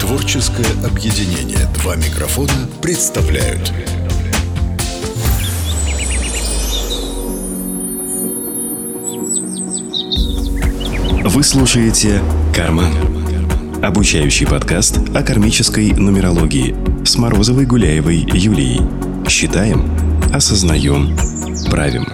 Творческое объединение «Два микрофона» представляют Вы слушаете «Карман» Обучающий подкаст о кармической нумерологии с Морозовой Гуляевой Юлией Считаем, осознаем, правим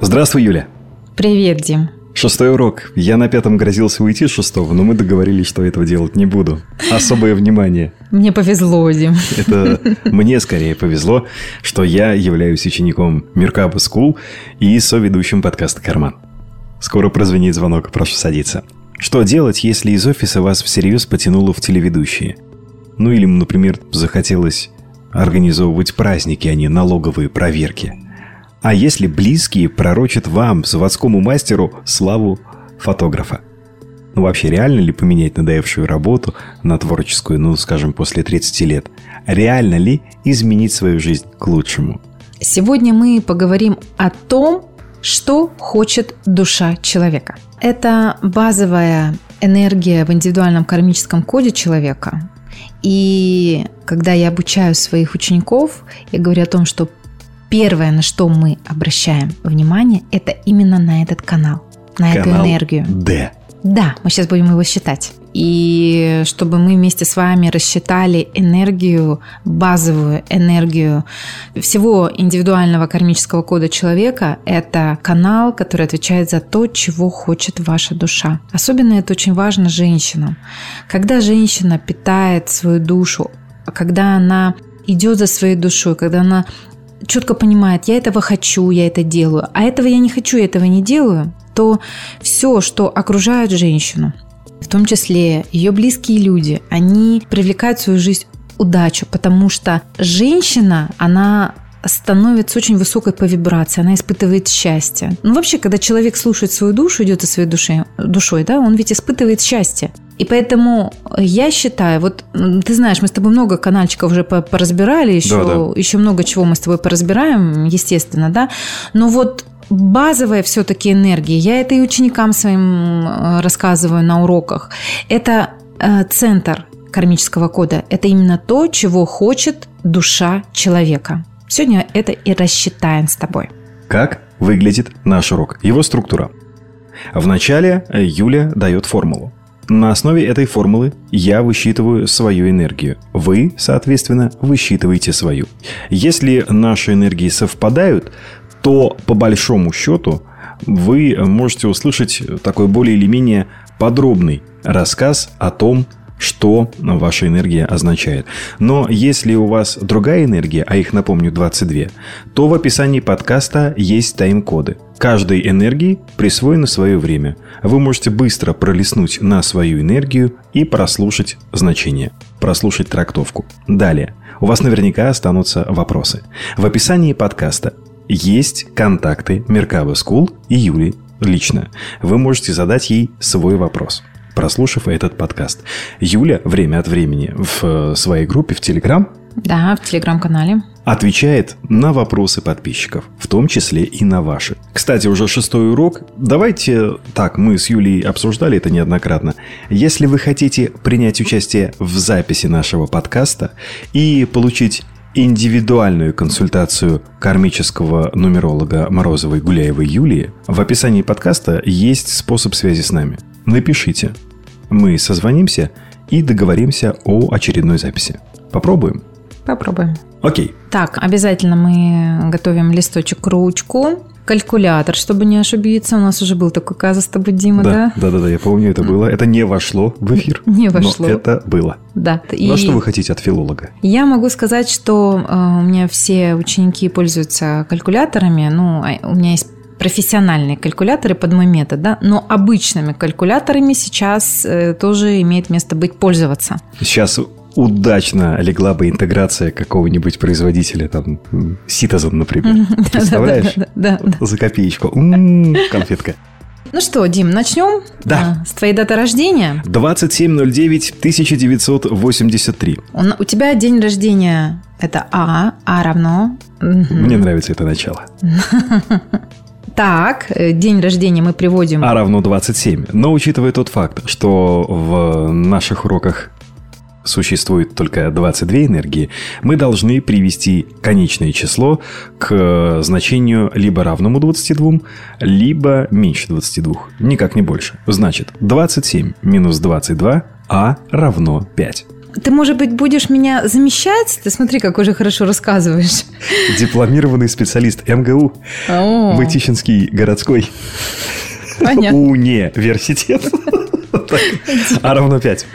Здравствуй, Юля. Привет, Дим. Шестой урок. Я на пятом грозился уйти с шестого, но мы договорились, что этого делать не буду. Особое внимание. Мне повезло, Дим. Это мне скорее повезло, что я являюсь учеником Merkaba School и соведущим подкаста «Карман». Скоро прозвенит звонок, прошу садиться. Что делать, если из офиса вас всерьез потянуло в телеведущие? Ну или, например, захотелось организовывать праздники, а не налоговые проверки – а если близкие пророчат вам, заводскому мастеру, славу фотографа? Ну вообще, реально ли поменять надоевшую работу на творческую, ну, скажем, после 30 лет? Реально ли изменить свою жизнь к лучшему? Сегодня мы поговорим о том, что хочет душа человека. Это базовая энергия в индивидуальном кармическом коде человека. И когда я обучаю своих учеников, я говорю о том, что первое, на что мы обращаем внимание, это именно на этот канал, на канал эту энергию. Д. Да, мы сейчас будем его считать. И чтобы мы вместе с вами рассчитали энергию, базовую энергию всего индивидуального кармического кода человека, это канал, который отвечает за то, чего хочет ваша душа. Особенно это очень важно женщинам. Когда женщина питает свою душу, когда она идет за своей душой, когда она четко понимает, я этого хочу, я это делаю, а этого я не хочу, я этого не делаю, то все, что окружает женщину, в том числе ее близкие люди, они привлекают в свою жизнь удачу, потому что женщина, она становится очень высокой по вибрации, она испытывает счастье. Ну, вообще, когда человек слушает свою душу, идет за своей душой, душой, да, он ведь испытывает счастье. И поэтому я считаю, вот ты знаешь, мы с тобой много канальчиков уже поразбирали, еще, да, да. еще много чего мы с тобой поразбираем, естественно, да. Но вот базовая все-таки энергия, я это и ученикам своим э, рассказываю на уроках, это э, центр кармического кода. Это именно то, чего хочет душа человека. Сегодня это и рассчитаем с тобой. Как выглядит наш урок? Его структура. Вначале Юля дает формулу. На основе этой формулы я высчитываю свою энергию. Вы, соответственно, высчитываете свою. Если наши энергии совпадают, то по большому счету вы можете услышать такой более или менее подробный рассказ о том, что ваша энергия означает. Но если у вас другая энергия, а их, напомню, 22, то в описании подкаста есть тайм-коды. Каждой энергии присвоено свое время. Вы можете быстро пролистнуть на свою энергию и прослушать значение, прослушать трактовку. Далее. У вас наверняка останутся вопросы. В описании подкаста есть контакты Меркавы School и Юли лично. Вы можете задать ей свой вопрос прослушав этот подкаст. Юля время от времени в э, своей группе в Телеграм да, в телеграм-канале. Отвечает на вопросы подписчиков, в том числе и на ваши. Кстати, уже шестой урок. Давайте так, мы с Юлей обсуждали это неоднократно. Если вы хотите принять участие в записи нашего подкаста и получить индивидуальную консультацию кармического нумеролога Морозовой Гуляевой Юлии, в описании подкаста есть способ связи с нами – напишите. Мы созвонимся и договоримся о очередной записи. Попробуем? Попробуем. Окей. Так, обязательно мы готовим листочек, ручку, калькулятор, чтобы не ошибиться. У нас уже был такой казус с тобой, Дима, да? Да, да, да, я помню, это было. Это не вошло в эфир. Не вошло. Но это было. Да. И... Ну, а что вы хотите от филолога? Я могу сказать, что э, у меня все ученики пользуются калькуляторами. Ну, а у меня есть профессиональные калькуляторы под мой метод, да, но обычными калькуляторами сейчас э, тоже имеет место быть пользоваться. Сейчас удачно легла бы интеграция какого-нибудь производителя, там, Citizen, например. Представляешь? Да, да, За копеечку. М-м, конфетка. Ну что, Дим, начнем? Да. А, с твоей даты рождения? 27.09.1983. У, у тебя день рождения это А, А равно... Мне нравится это начало. Так, э, день рождения мы приводим... А равно 27. Но учитывая тот факт, что в наших уроках существует только 22 энергии, мы должны привести конечное число к значению либо равному 22, либо меньше 22. Никак не больше. Значит, 27 минус 22, а равно 5. Ты, может быть, будешь меня замещать? Ты смотри, как уже хорошо рассказываешь. Дипломированный специалист МГУ. О. Мытищинский городской Понятно. университет. А равно 5.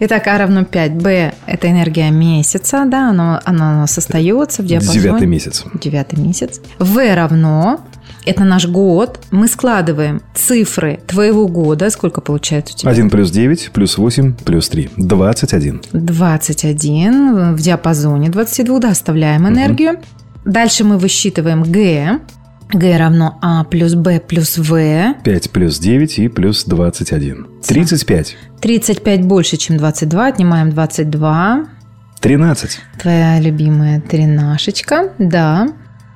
Итак, А равно 5. Б – это энергия месяца, да, оно, оно у нас остается в диапазоне. Девятый месяц. Девятый месяц. В равно это наш год. Мы складываем цифры твоего года. Сколько получается у тебя? 1 плюс 9, плюс 8, плюс 3. 21. 21 в диапазоне 22, да, оставляем энергию. Дальше мы высчитываем Г. Г равно А плюс Б плюс В. 5 плюс 9 и плюс 21. 35. 35 больше, чем 22. Отнимаем 22. 13. Твоя любимая тринашечка, да.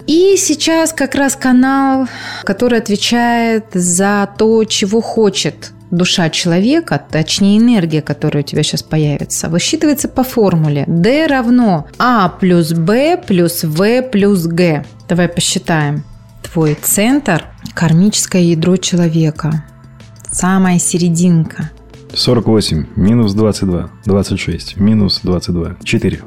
И сейчас как раз канал, который отвечает за то, чего хочет душа человека, точнее энергия, которая у тебя сейчас появится, высчитывается по формуле D равно А плюс Б плюс В плюс Г. Давай посчитаем. Твой центр – кармическое ядро человека. Самая серединка. 48 минус 22. 26 минус 22. 4.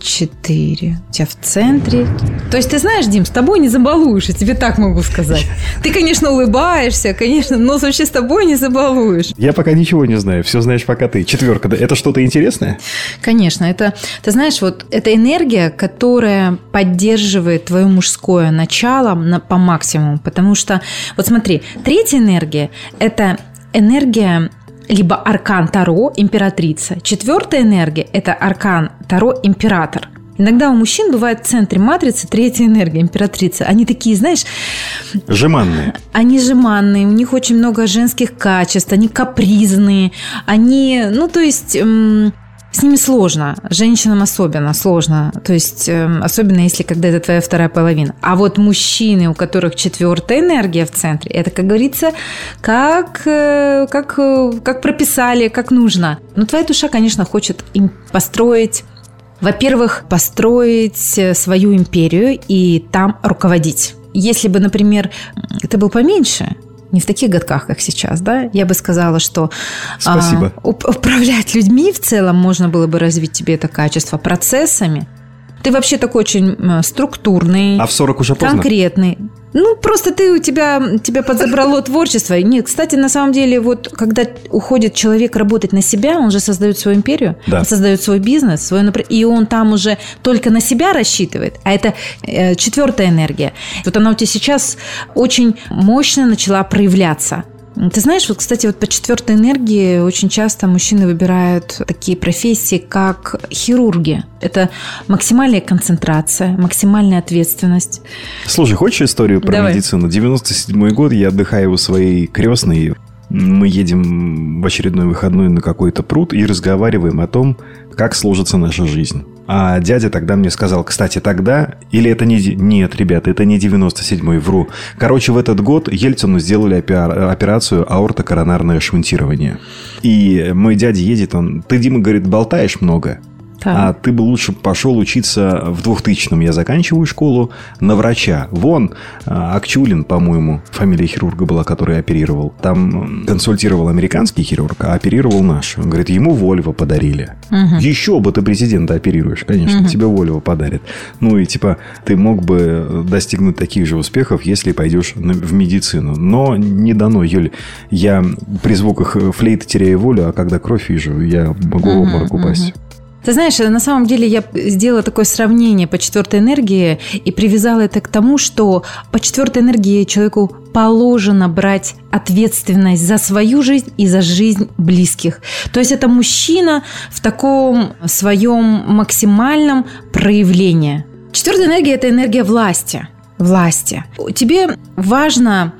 4. У тебя в центре. То есть, ты знаешь, Дим, с тобой не забалуешь, я тебе так могу сказать. Ты, конечно, улыбаешься, конечно, но вообще с тобой не забалуешь. Я пока ничего не знаю. Все знаешь пока ты. Четверка. да? Это что-то интересное? Конечно, это, ты знаешь, вот это энергия, которая поддерживает твое мужское начало на, по максимуму. Потому что, вот смотри, третья энергия – это энергия либо аркан Таро – императрица. Четвертая энергия – это аркан Таро – император. Иногда у мужчин бывает в центре матрицы третья энергия, императрица. Они такие, знаешь, Жеманные. они жеманные, у них очень много женских качеств, они капризные, они, ну, то есть... с ними сложно, женщинам особенно сложно, то есть эм, особенно если когда это твоя вторая половина. А вот мужчины, у которых четвертая энергия в центре, это, как говорится, как, э, как, э, как прописали, как нужно. Но твоя душа, конечно, хочет им построить во-первых, построить э, свою империю и там руководить. Если бы, например, ты был поменьше, не в таких годках, как сейчас, да, я бы сказала, что а, Спасибо. уп- управлять людьми в целом можно было бы развить тебе это качество процессами. Ты вообще такой очень структурный, А в 40 уже поздно? конкретный. Ну, просто ты у тебя, тебя подзабрало творчество. Нет, кстати, на самом деле, вот когда уходит человек работать на себя, он же создает свою империю, Да. создает свой бизнес, свой, и он там уже только на себя рассчитывает. А это э, четвертая энергия. Вот она у тебя сейчас очень мощно начала проявляться. Ты знаешь, вот, кстати, вот по четвертой энергии очень часто мужчины выбирают такие профессии, как хирурги. Это максимальная концентрация, максимальная ответственность. Слушай, хочешь историю про Давай. медицину? 97 год, я отдыхаю у своей крестной. Мы едем в очередной выходной на какой-то пруд и разговариваем о том, как сложится наша жизнь. А дядя тогда мне сказал, кстати, тогда, или это не... Нет, ребята, это не 97-й, вру. Короче, в этот год Ельцину сделали опера- операцию аортокоронарное шунтирование. И мой дядя едет, он... Ты, Дима, говорит, болтаешь много. А ты бы лучше пошел учиться в 2000-м. Я заканчиваю школу на врача. Вон, а, Акчулин, по-моему, фамилия хирурга была, который оперировал. Там консультировал американский хирург, а оперировал наш. Он говорит, ему Вольво подарили. Еще бы ты президента оперируешь, конечно, тебе Вольво подарят. Ну и типа ты мог бы достигнуть таких же успехов, если пойдешь в медицину. Но не дано, Юль. Я при звуках флейты теряю волю, а когда кровь вижу, я могу в обморок упасть. Ты знаешь, на самом деле я сделала такое сравнение по четвертой энергии и привязала это к тому, что по четвертой энергии человеку положено брать ответственность за свою жизнь и за жизнь близких. То есть это мужчина в таком своем максимальном проявлении. Четвертая энергия – это энергия власти. Власти. Тебе важно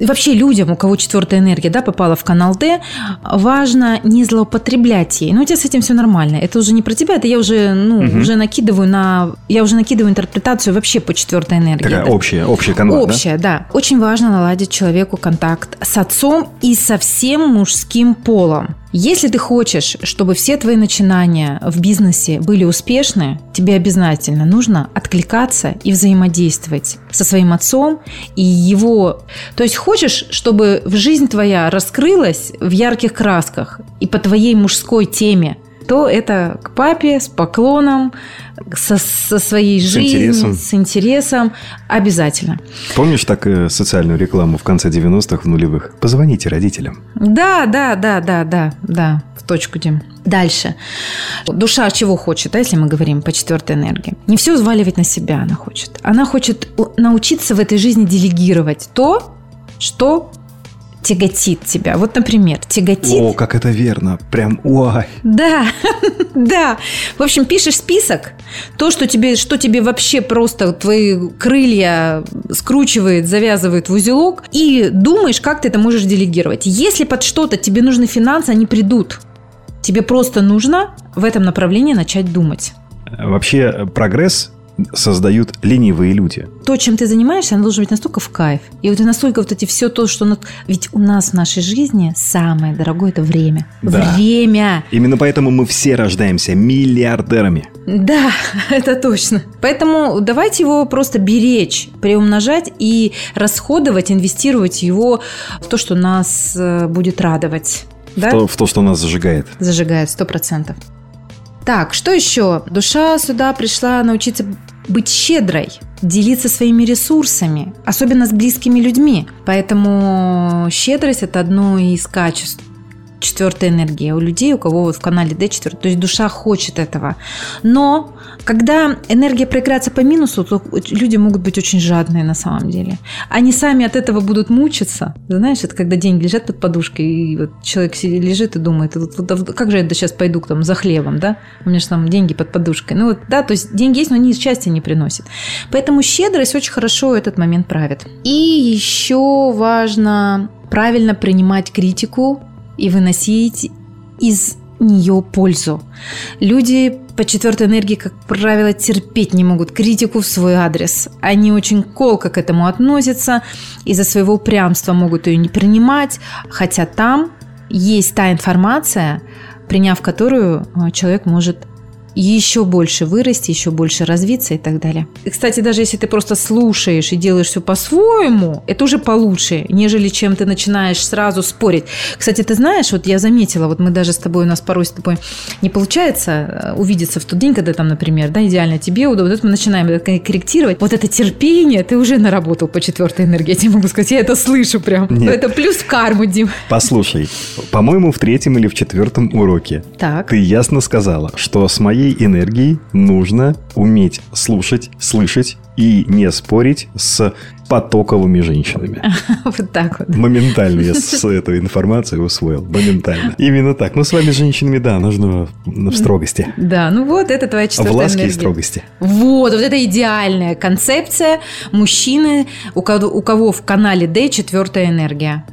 вообще людям, у кого четвертая энергия, да, попала в канал Д, важно не злоупотреблять ей. Ну, у тебя с этим все нормально. Это уже не про тебя, это я уже, ну, угу. уже накидываю на, я уже накидываю интерпретацию вообще по четвертой энергии. Такая да. общая, общая канва, Общая, да? да. Очень важно наладить человеку контакт с отцом и со всем мужским полом. Если ты хочешь, чтобы все твои начинания в бизнесе были успешны, тебе обязательно нужно откликаться и взаимодействовать со своим отцом и его... То есть хочешь, чтобы в жизнь твоя раскрылась в ярких красках и по твоей мужской теме, то это к папе с поклоном, со, со своей с жизнью, интересом. с интересом обязательно. Помнишь так социальную рекламу в конце 90-х, в нулевых? Позвоните родителям. Да, да, да, да, да, да, в точку, Дим. Дальше. Душа чего хочет, да, если мы говорим по четвертой энергии? Не все взваливать на себя она хочет. Она хочет научиться в этой жизни делегировать то, что тяготит тебя. Вот, например, тяготит... О, как это верно. Прям ой. Да, да. В общем, пишешь список. То, что тебе, что тебе вообще просто твои крылья скручивает, завязывает в узелок. И думаешь, как ты это можешь делегировать. Если под что-то тебе нужны финансы, они придут. Тебе просто нужно в этом направлении начать думать. Вообще, прогресс создают ленивые люди. То, чем ты занимаешься, оно должно быть настолько в кайф. И вот и настолько вот эти все то, что... Ведь у нас в нашей жизни самое дорогое – это время. Да. Время. Именно поэтому мы все рождаемся миллиардерами. Да, это точно. Поэтому давайте его просто беречь, приумножать и расходовать, инвестировать его в то, что нас э, будет радовать. Да? В, то, в то, что нас зажигает. Зажигает, сто процентов. Так, что еще? Душа сюда пришла научиться быть щедрой, делиться своими ресурсами, особенно с близкими людьми. Поэтому щедрость – это одно из качеств четвертой энергии у людей, у кого вот в канале D4, то есть душа хочет этого. Но когда энергия проиграется по минусу, то люди могут быть очень жадные на самом деле. Они сами от этого будут мучиться. Знаешь, это когда деньги лежат под подушкой, и вот человек лежит и думает, вот, вот, как же я сейчас пойду там за хлебом, да? У меня же там деньги под подушкой. Ну вот, да, то есть деньги есть, но они счастья не приносят. Поэтому щедрость очень хорошо этот момент правит. И еще важно правильно принимать критику и выносить из нее пользу. Люди по четвертой энергии, как правило, терпеть не могут критику в свой адрес. Они очень колко к этому относятся, из-за своего упрямства могут ее не принимать, хотя там есть та информация, приняв которую э, человек может еще больше вырасти, еще больше развиться и так далее. И, кстати, даже если ты просто слушаешь и делаешь все по-своему, это уже получше, нежели чем ты начинаешь сразу спорить. Кстати, ты знаешь, вот я заметила, вот мы даже с тобой, у нас порой с тобой не получается э, увидеться в тот день, когда там, например, да, идеально тебе удобно, вот мы начинаем это корректировать. Вот это терпение, ты уже наработал по четвертой энергии, я тебе могу сказать, я это слышу прям. Нет. Это плюс в карму, Дим. Послушай, по-моему, в третьем или в четвертом уроке Так. ты ясно сказала, что с моей энергией нужно уметь слушать, слышать и не спорить с потоковыми женщинами. Вот так вот. Моментально я с этой информацией усвоил. Моментально. Именно так. Ну, с вами, женщинами, да, нужно в строгости. Да, ну вот это твоя В четвертая ласке и строгости. Вот, вот это идеальная концепция мужчины, у кого, у кого в канале D четвертая энергия.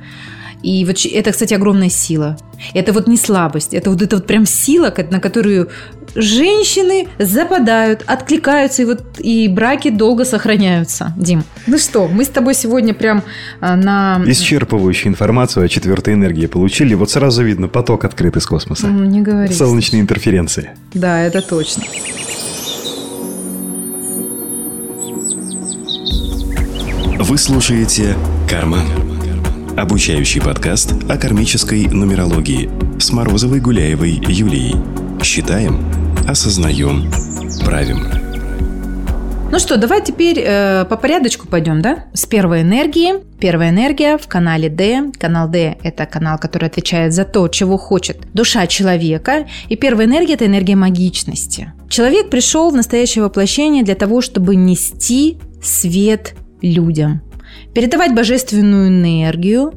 И вот это, кстати, огромная сила. Это вот не слабость, это вот это вот прям сила, на которую женщины западают, откликаются, и вот и браки долго сохраняются. Дим, ну что, мы с тобой сегодня прям а, на... Исчерпывающую информацию о четвертой энергии получили. Вот сразу видно поток открыт из космоса. Не говори. Солнечные интерференции. Да, это точно. Вы слушаете «Карман». Обучающий подкаст о кармической нумерологии с Морозовой Гуляевой Юлией. Считаем, осознаем, правим. Ну что, давай теперь э, по порядочку пойдем, да? С первой энергии. Первая энергия в канале D. Канал D – это канал, который отвечает за то, чего хочет душа человека. И первая энергия – это энергия магичности. Человек пришел в настоящее воплощение для того, чтобы нести свет людям, передавать божественную энергию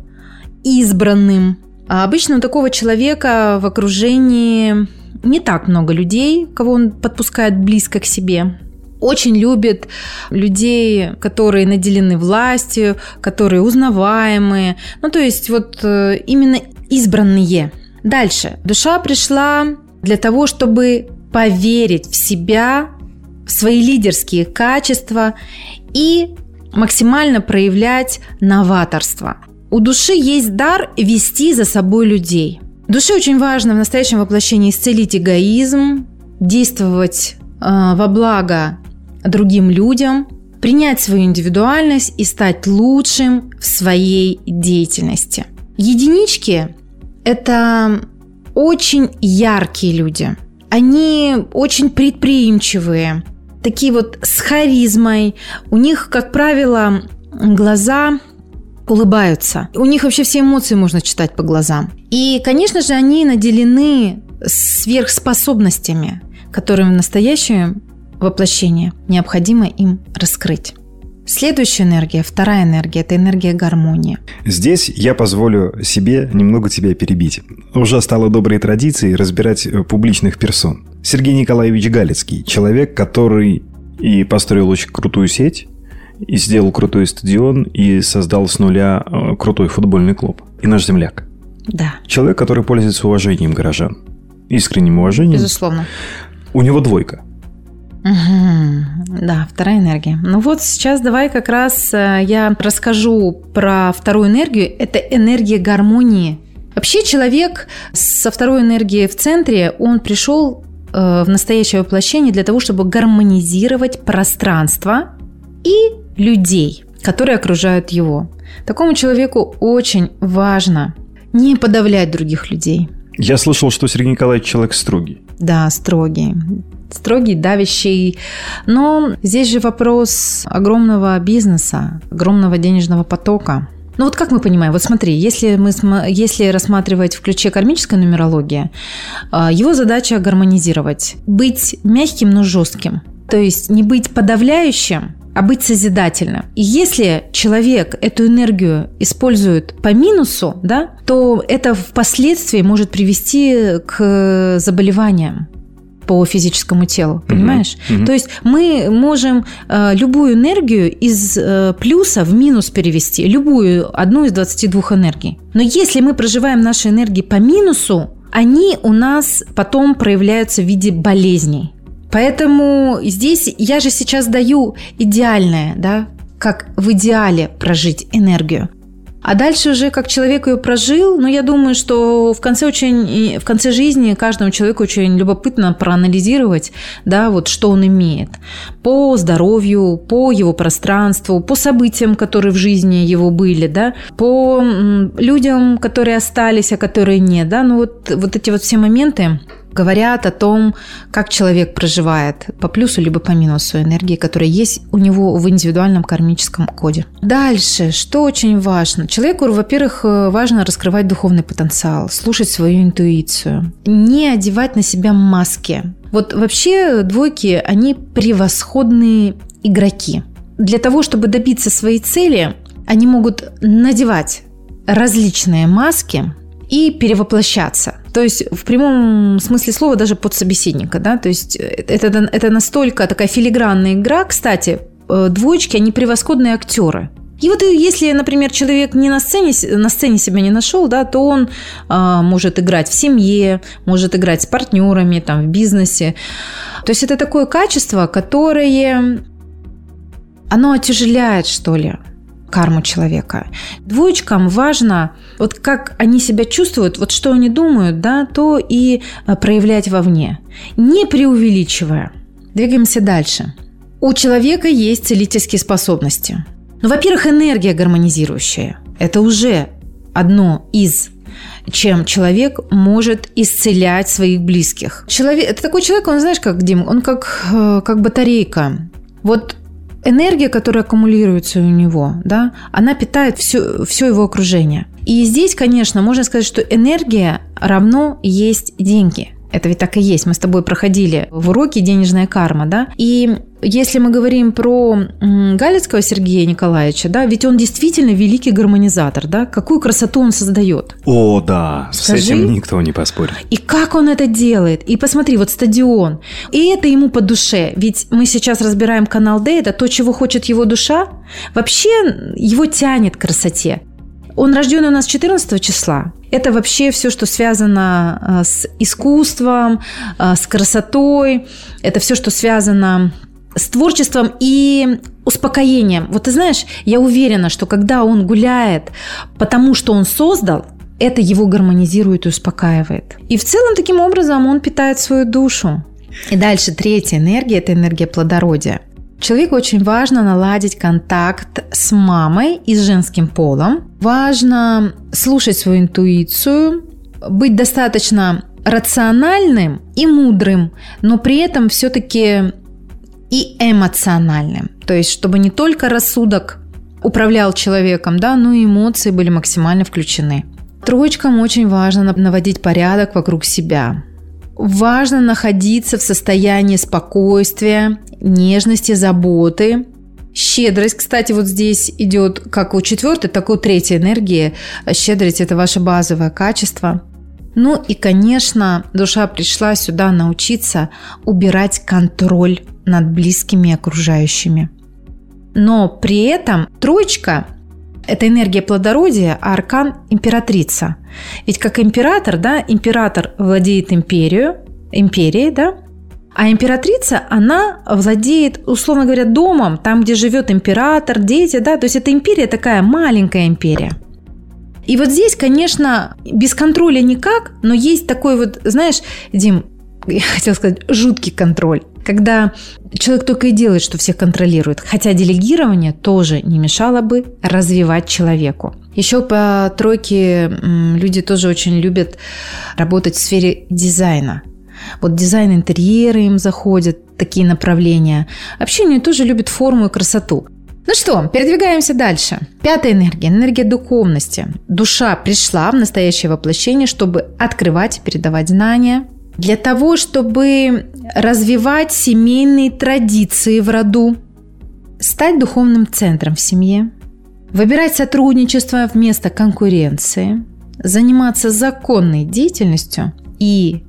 избранным. А обычно у такого человека в окружении не так много людей, кого он подпускает близко к себе. очень любит людей, которые наделены властью, которые узнаваемые. Ну, то есть вот э, именно избранные. Дальше. Душа пришла для того, чтобы поверить в себя, в свои лидерские качества и максимально проявлять новаторство. У души есть дар вести за собой людей. Душе очень важно в настоящем воплощении исцелить эгоизм, действовать э, во благо другим людям, принять свою индивидуальность и стать лучшим в своей деятельности. Единички – это очень яркие люди. Они очень предприимчивые, такие вот с харизмой. У них, как правило, глаза улыбаются. У них вообще все эмоции можно читать по глазам. И, конечно же, они наделены сверхспособностями, которые в настоящем воплощении необходимо им раскрыть. Следующая энергия, вторая энергия – это энергия гармонии. Здесь я позволю себе немного тебя перебить. Уже стало доброй традицией разбирать э, публичных персон. Сергей Николаевич Галицкий – человек, который и построил очень крутую сеть, и сделал крутой стадион, и создал с нуля э, крутой футбольный клуб. И наш земляк. Да. Человек, который пользуется уважением горожан. Искренним уважением. Безусловно. У него двойка. Угу. Да, вторая энергия. Ну вот сейчас давай как раз э, я расскажу про вторую энергию. Это энергия гармонии. Вообще человек со второй энергией в центре, он пришел э, в настоящее воплощение для того, чтобы гармонизировать пространство и людей, которые окружают его. Такому человеку очень важно не подавлять других людей. Я слышал, что Сергей Николаевич человек строгий. Да, строгий строгий, давящий. Но здесь же вопрос огромного бизнеса, огромного денежного потока. Ну вот как мы понимаем, вот смотри, если, мы, если рассматривать в ключе кармической нумерологии, а, его задача гармонизировать, быть мягким, но жестким. То есть не быть подавляющим, а быть созидательным. И если человек эту энергию использует по минусу, да, то это впоследствии может привести к заболеваниям по физическому телу, понимаешь? Угу. То есть мы можем э, любую энергию из э, плюса в минус перевести, любую одну из 22 энергий. Но если мы проживаем наши энергии по минусу, они у нас потом проявляются в виде болезней. Поэтому здесь я же сейчас даю идеальное, да, как в идеале прожить энергию. А дальше уже как человек ее прожил, но я думаю, что в конце очень, в конце жизни каждому человеку очень любопытно проанализировать, да, вот что он имеет. По здоровью, по его пространству, по событиям, которые в жизни его были, да, по людям, которые остались, а которые нет, да, ну вот, вот эти вот все моменты, говорят о том, как человек проживает по плюсу либо по минусу энергии, которая есть у него в индивидуальном кармическом коде. Дальше, что очень важно? Человеку, во-первых, э, важно раскрывать духовный потенциал, слушать свою интуицию, не одевать на себя маски. Вот вообще двойки, они превосходные игроки. Для того, чтобы добиться своей цели, они могут надевать различные маски, и перевоплощаться. То есть в прямом смысле слова даже под собеседника. Да? То есть это, это настолько такая филигранная игра. Кстати, э, двоечки, они превосходные актеры. И вот если, например, человек не на сцене, на сцене себя не нашел, да, то он а, может играть в семье, может играть с партнерами, там, в бизнесе. То есть это такое качество, которое оно отяжеляет, что ли, карму человека. Двоечкам важно, вот как они себя чувствуют, вот что они думают, да, то и э, проявлять вовне, не преувеличивая. Двигаемся дальше. У человека есть целительские способности. Ну, во-первых, энергия гармонизирующая. Это уже одно из чем человек может исцелять своих близких. Человек, это такой человек, он, знаешь, как, Дим, он как, э, как батарейка. Вот энергия, которая аккумулируется у него, да, она питает все, все его окружение. И здесь, конечно, можно сказать, что энергия равно есть деньги. Это ведь так и есть. Мы с тобой проходили в уроке «Денежная карма», да? И если мы говорим про Галицкого Сергея Николаевича, да, ведь он действительно великий гармонизатор, да? Какую красоту он создает. О, да, Скажи, с этим никто не поспорит. И как он это делает? И посмотри, вот стадион. И это ему по душе. Ведь мы сейчас разбираем канал Д, это то, чего хочет его душа. Вообще его тянет к красоте. Он рожден у нас 14 числа. Это вообще все, что связано а, с искусством, а, с красотой. Это все, что связано с творчеством и успокоением. Вот ты знаешь, я уверена, что когда он гуляет, потому что он создал, это его гармонизирует и успокаивает. И в целом таким образом он питает свою душу. И дальше третья энергия – это энергия плодородия. Человеку очень важно наладить контакт с мамой и с женским полом. Важно слушать свою интуицию, быть достаточно рациональным и мудрым, но при этом все-таки и эмоциональным. То есть, чтобы не только рассудок управлял человеком, да, но и эмоции были максимально включены. Троечкам очень важно наводить порядок вокруг себя. Важно находиться в состоянии спокойствия, нежности, заботы. Щедрость, кстати, вот здесь идет как у четвертой, так и у третьей энергии. Щедрость – это ваше базовое качество. Ну и, конечно, душа пришла сюда научиться убирать контроль над близкими и окружающими. Но при этом троечка – это энергия плодородия, а аркан – императрица. Ведь как император, да, император владеет империю, империей, да, а императрица, она владеет, условно говоря, домом, там, где живет император, дети, да, то есть это империя такая маленькая империя. И вот здесь, конечно, без контроля никак, но есть такой вот, знаешь, Дим, я хотела сказать, жуткий контроль, когда человек только и делает, что всех контролирует. Хотя делегирование тоже не мешало бы развивать человеку. Еще по тройке люди тоже очень любят работать в сфере дизайна. Вот дизайн интерьера им заходит, такие направления. Общение тоже любит форму и красоту. Ну что, передвигаемся дальше. Пятая энергия – энергия духовности. Душа пришла в настоящее воплощение, чтобы открывать и передавать знания, для того, чтобы развивать семейные традиции в роду, стать духовным центром в семье, выбирать сотрудничество вместо конкуренции, заниматься законной деятельностью и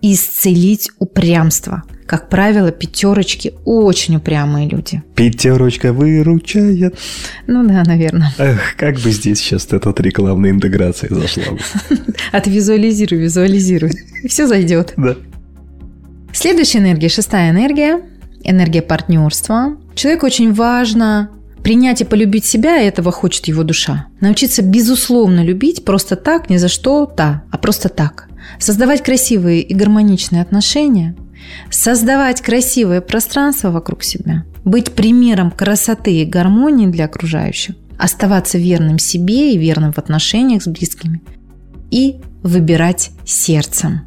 исцелить упрямство. Как правило, пятерочки очень упрямые люди. Пятерочка выручает. Ну да, наверное. Эх, как бы здесь сейчас этот рекламная интеграция зашла бы. Отвизуализируй, визуализируй. Все зайдет. Да. Следующая энергия, шестая энергия, энергия партнерства. Человеку очень важно принять и полюбить себя, и этого хочет его душа. Научиться безусловно любить просто так, ни за что, да, а просто так создавать красивые и гармоничные отношения, создавать красивое пространство вокруг себя, быть примером красоты и гармонии для окружающих, оставаться верным себе и верным в отношениях с близкими и выбирать сердцем.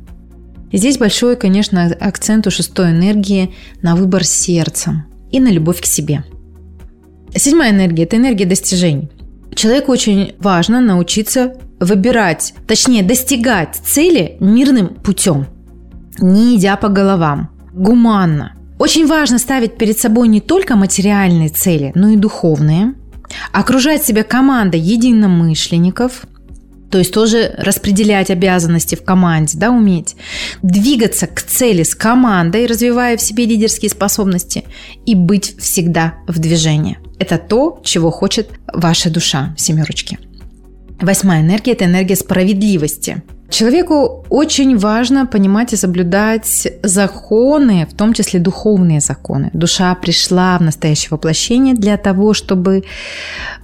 здесь большой, конечно, акцент у шестой энергии на выбор сердцем и на любовь к себе. Седьмая энергия – это энергия достижений. Человеку очень важно научиться выбирать, точнее достигать цели мирным путем, не идя по головам, гуманно. Очень важно ставить перед собой не только материальные цели, но и духовные, окружать себя командой единомышленников, то есть тоже распределять обязанности в команде, да, уметь, двигаться к цели с командой, развивая в себе лидерские способности и быть всегда в движении. Это то, чего хочет ваша душа, семерочки. Восьмая энергия – это энергия справедливости. Человеку очень важно понимать и соблюдать законы, в том числе духовные законы. Душа пришла в настоящее воплощение для того, чтобы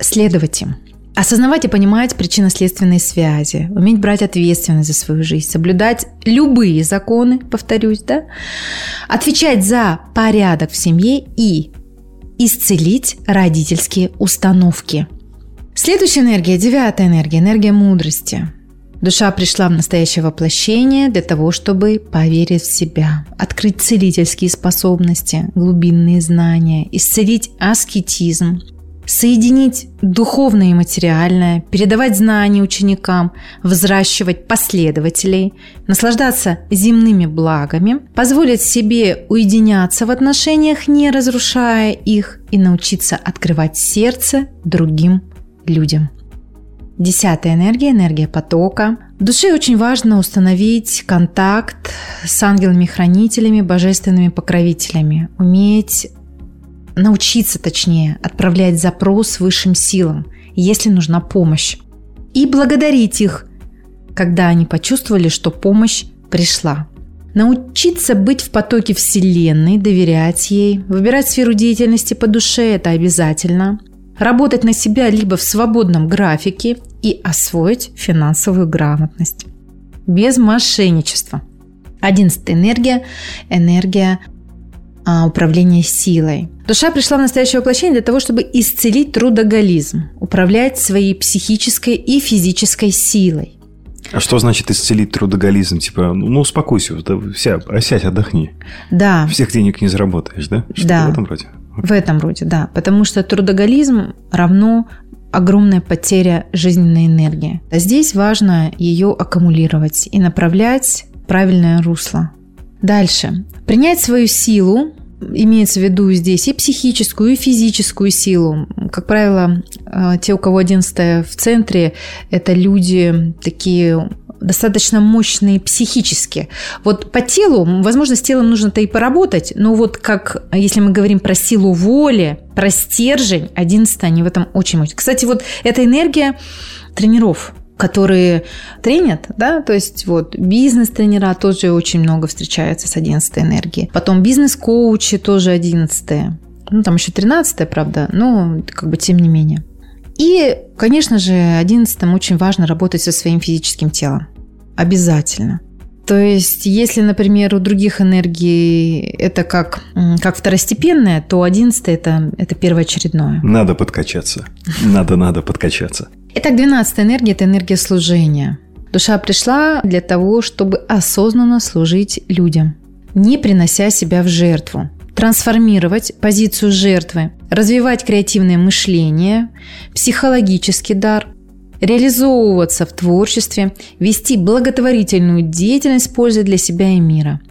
следовать им. Осознавать и понимать причинно-следственные связи, уметь брать ответственность за свою жизнь, соблюдать любые законы, повторюсь, да, отвечать за порядок в семье и исцелить родительские установки – Следующая энергия, девятая энергия, энергия мудрости. Душа пришла в настоящее воплощение для того, чтобы поверить в себя, открыть целительские способности, глубинные знания, исцелить аскетизм, соединить духовное и материальное, передавать знания ученикам, взращивать последователей, наслаждаться земными благами, позволить себе уединяться в отношениях, не разрушая их, и научиться открывать сердце другим людям. Десятая энергия – энергия потока. В душе очень важно установить контакт с ангелами-хранителями, божественными покровителями, уметь научиться, точнее, отправлять запрос высшим силам, если нужна помощь. И благодарить их, когда они почувствовали, что помощь пришла. Научиться быть в потоке Вселенной, доверять ей, выбирать сферу деятельности по душе – это обязательно. Работать на себя либо в свободном графике и освоить финансовую грамотность. Без мошенничества. Одиннадцатая энергия – энергия а, управления силой. Душа пришла в настоящее воплощение для того, чтобы исцелить трудоголизм, управлять своей психической и физической силой. А что значит исцелить трудоголизм? Типа, ну, успокойся, вся, сядь, отдохни. Да. Всех денег не заработаешь, да? Что да. В этом роде? В этом роде, да. Потому что трудоголизм равно огромная потеря жизненной энергии. А здесь важно ее аккумулировать и направлять в правильное русло. Дальше. Принять свою силу, имеется в виду здесь и психическую, и физическую силу. Как правило, э, те, у кого 11 в центре, это люди такие достаточно мощные психически. Вот по телу, возможно, с телом нужно-то и поработать, но вот как, если мы говорим про силу воли, про стержень, 11 они в этом очень мощные. Кстати, вот эта энергия тренеров – которые тренят, да, то есть вот бизнес-тренера тоже очень много встречаются с 11 энергией. Потом бизнес-коучи тоже 11 ну, там еще 13 правда, но как бы тем не менее. И, конечно же, 11 очень важно работать со своим физическим телом. Обязательно. То есть, если, например, у других энергий это как, как второстепенное, то 11 это, это первоочередное. Надо подкачаться. Надо, надо подкачаться. Итак, 12 энергия – это энергия служения. Душа пришла для того, чтобы осознанно служить людям, не принося себя в жертву. Трансформировать позицию жертвы, развивать креативное мышление, психологический дар, реализовываться в творчестве, вести благотворительную деятельность с для себя и мира.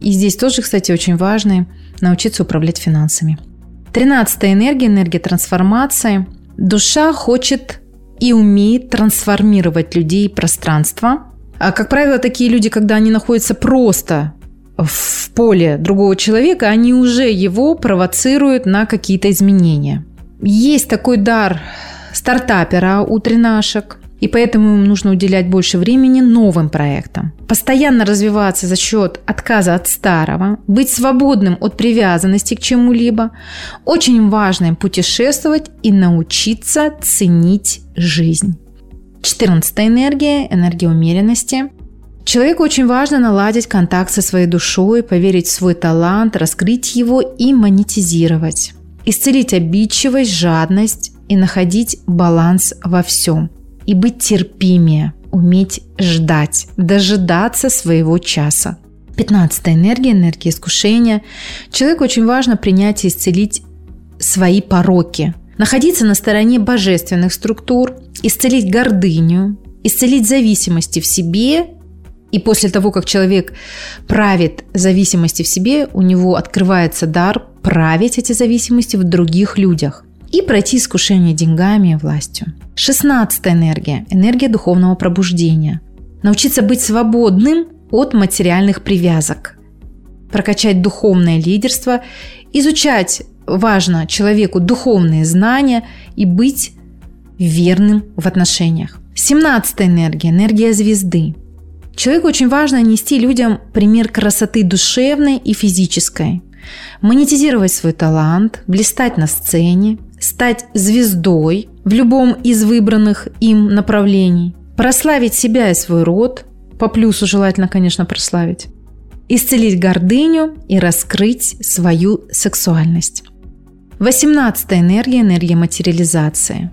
И здесь тоже, кстати, очень важно научиться управлять финансами. Тринадцатая энергия – энергия трансформации. Душа хочет и умеет трансформировать людей и пространство. А, как правило, такие люди, когда они находятся просто в поле другого человека, они уже его провоцируют на какие-то изменения. Есть такой дар стартапера у тренашек. И поэтому им нужно уделять больше времени новым проектам. Постоянно развиваться за счет отказа от старого, быть свободным от привязанности к чему-либо. Очень важно им путешествовать и научиться ценить жизнь. Четырнадцатая энергия – энергия умеренности. Человеку очень важно наладить контакт со своей душой, поверить в свой талант, раскрыть его и монетизировать. Исцелить обидчивость, жадность и находить баланс во всем – и быть терпимее, уметь ждать, дожидаться своего часа. Пятнадцатая энергия, энергия искушения. Человеку очень важно принять и исцелить свои пороки, находиться на стороне божественных структур, исцелить гордыню, исцелить зависимости в себе. И после того, как человек правит зависимости в себе, у него открывается дар править эти зависимости в других людях и пройти искушение деньгами и властью. Шестнадцатая энергия – энергия духовного пробуждения. Научиться быть свободным от материальных привязок. Прокачать духовное лидерство, изучать важно человеку духовные знания и быть верным в отношениях. Семнадцатая энергия – энергия звезды. Человеку очень важно нести людям пример красоты душевной и физической, монетизировать свой талант, блистать на сцене, стать звездой в любом из выбранных им направлений, прославить себя и свой род, по плюсу желательно, конечно, прославить, исцелить гордыню и раскрыть свою сексуальность. Восемнадцатая энергия – энергия материализации.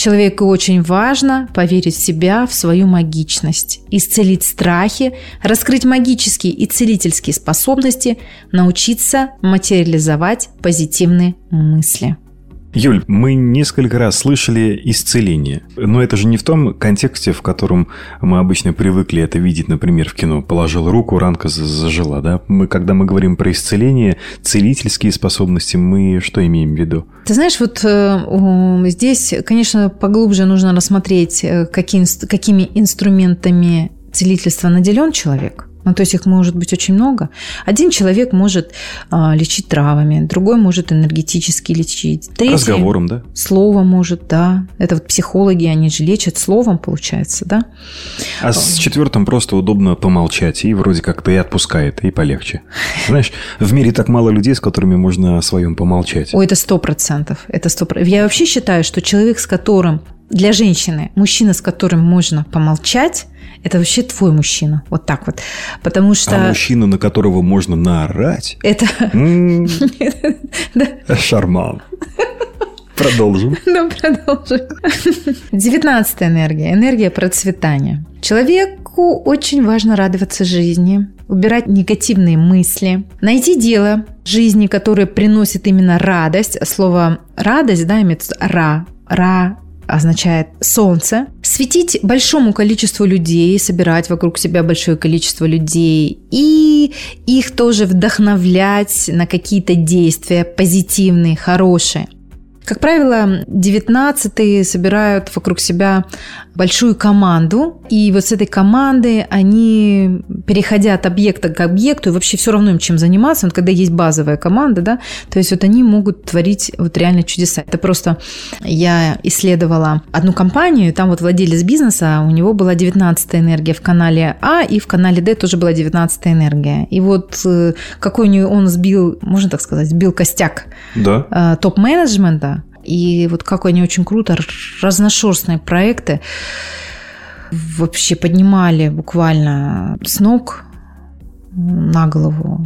Человеку очень важно поверить в себя, в свою магичность, исцелить страхи, раскрыть магические и целительские способности, научиться материализовать позитивные мысли – Юль, мы несколько раз слышали исцеление, но это же не в том контексте, в котором мы обычно привыкли это видеть, например, в кино. Положил руку, ранка зажила, да? Мы, когда мы говорим про исцеление, целительские способности, мы что имеем в виду? Ты знаешь, вот э, здесь, конечно, поглубже нужно рассмотреть, э, какими инструментами целительства наделен человек. Ну, то есть их может быть очень много. Один человек может а, лечить травами, другой может энергетически лечить. Третий Разговором, да? Словом может, да. Это вот психологи, они же лечат словом, получается, да. А с четвертым просто удобно помолчать, и вроде как-то и отпускает, и полегче. Знаешь, в мире так мало людей, с которыми можно о своем помолчать. Ой, это сто процентов. Это сто Я вообще считаю, что человек, с которым для женщины, мужчина, с которым можно помолчать, это вообще твой мужчина. Вот так вот. Потому что... А мужчина, на которого можно наорать? Это... Шарман. Продолжим. Да, продолжим. Девятнадцатая энергия. Энергия процветания. Человеку очень важно радоваться жизни, убирать негативные мысли, найти дело жизни, которое приносит именно радость. Слово радость, да, имеется ра, ра, означает солнце. Светить большому количеству людей, собирать вокруг себя большое количество людей и их тоже вдохновлять на какие-то действия позитивные, хорошие. Как правило, 19 собирают вокруг себя большую команду, и вот с этой команды они, переходя от объекта к объекту, и вообще все равно им чем заниматься, вот когда есть базовая команда, да, то есть вот они могут творить вот реально чудеса. Это просто я исследовала одну компанию, там вот владелец бизнеса, у него была 19 энергия в канале А, и в канале Д тоже была 19 энергия. И вот э, какой он сбил, можно так сказать, сбил костяк да. Э, топ-менеджмента, и вот как они очень круто, разношерстные проекты вообще поднимали буквально с ног на голову.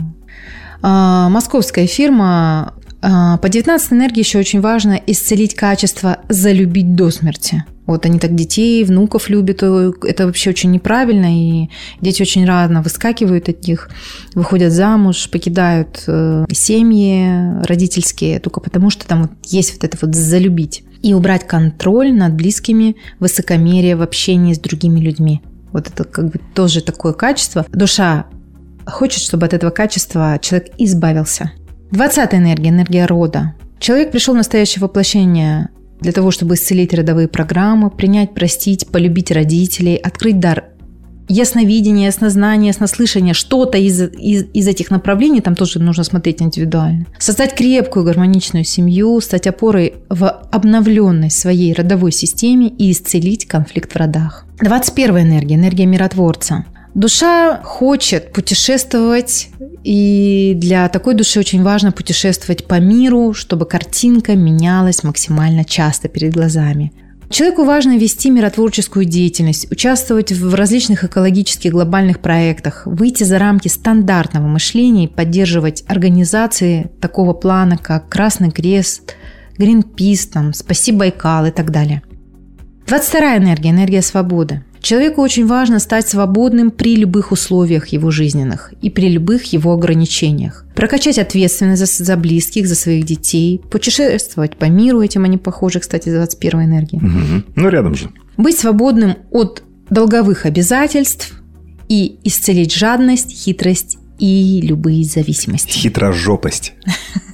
А, московская фирма по 19 энергии еще очень важно исцелить качество залюбить до смерти. Вот они так детей, внуков любят. Это вообще очень неправильно. И дети очень рано выскакивают от них, выходят замуж, покидают э, семьи родительские, только потому что там вот есть вот это вот залюбить. И убрать контроль над близкими, высокомерие в общении с другими людьми. Вот это как бы тоже такое качество. Душа хочет, чтобы от этого качества человек избавился. Двадцатая энергия, энергия рода. Человек пришел в настоящее воплощение для того, чтобы исцелить родовые программы, принять, простить, полюбить родителей, открыть дар ясновидение, яснознание, яснослышание, что-то из, из, из этих направлений, там тоже нужно смотреть индивидуально. Создать крепкую гармоничную семью, стать опорой в обновленной своей родовой системе и исцелить конфликт в родах. 21 энергия, энергия миротворца. Душа хочет путешествовать, и для такой души очень важно путешествовать по миру, чтобы картинка менялась максимально часто перед глазами. Человеку важно вести миротворческую деятельность, участвовать в различных экологических глобальных проектах, выйти за рамки стандартного мышления и поддерживать организации такого плана, как Красный Крест, Гринпис, там, Спаси Байкал и так далее. 22 энергия – энергия свободы. Человеку очень важно стать свободным при любых условиях его жизненных и при любых его ограничениях. Прокачать ответственность за, за близких, за своих детей, путешествовать по миру, этим они похожи, кстати, 21 энергии. Угу. Ну, рядом же. Быть свободным от долговых обязательств и исцелить жадность, хитрость и любые зависимости. Хитрожопость.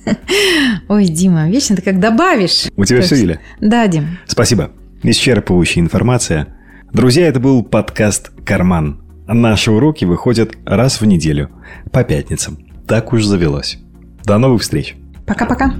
Ой, Дима, вечно ты как добавишь. У тебя все, Юля? Да, Дим. Спасибо. Исчерпывающая информация – Друзья, это был подкаст «Карман». Наши уроки выходят раз в неделю, по пятницам. Так уж завелось. До новых встреч. Пока-пока.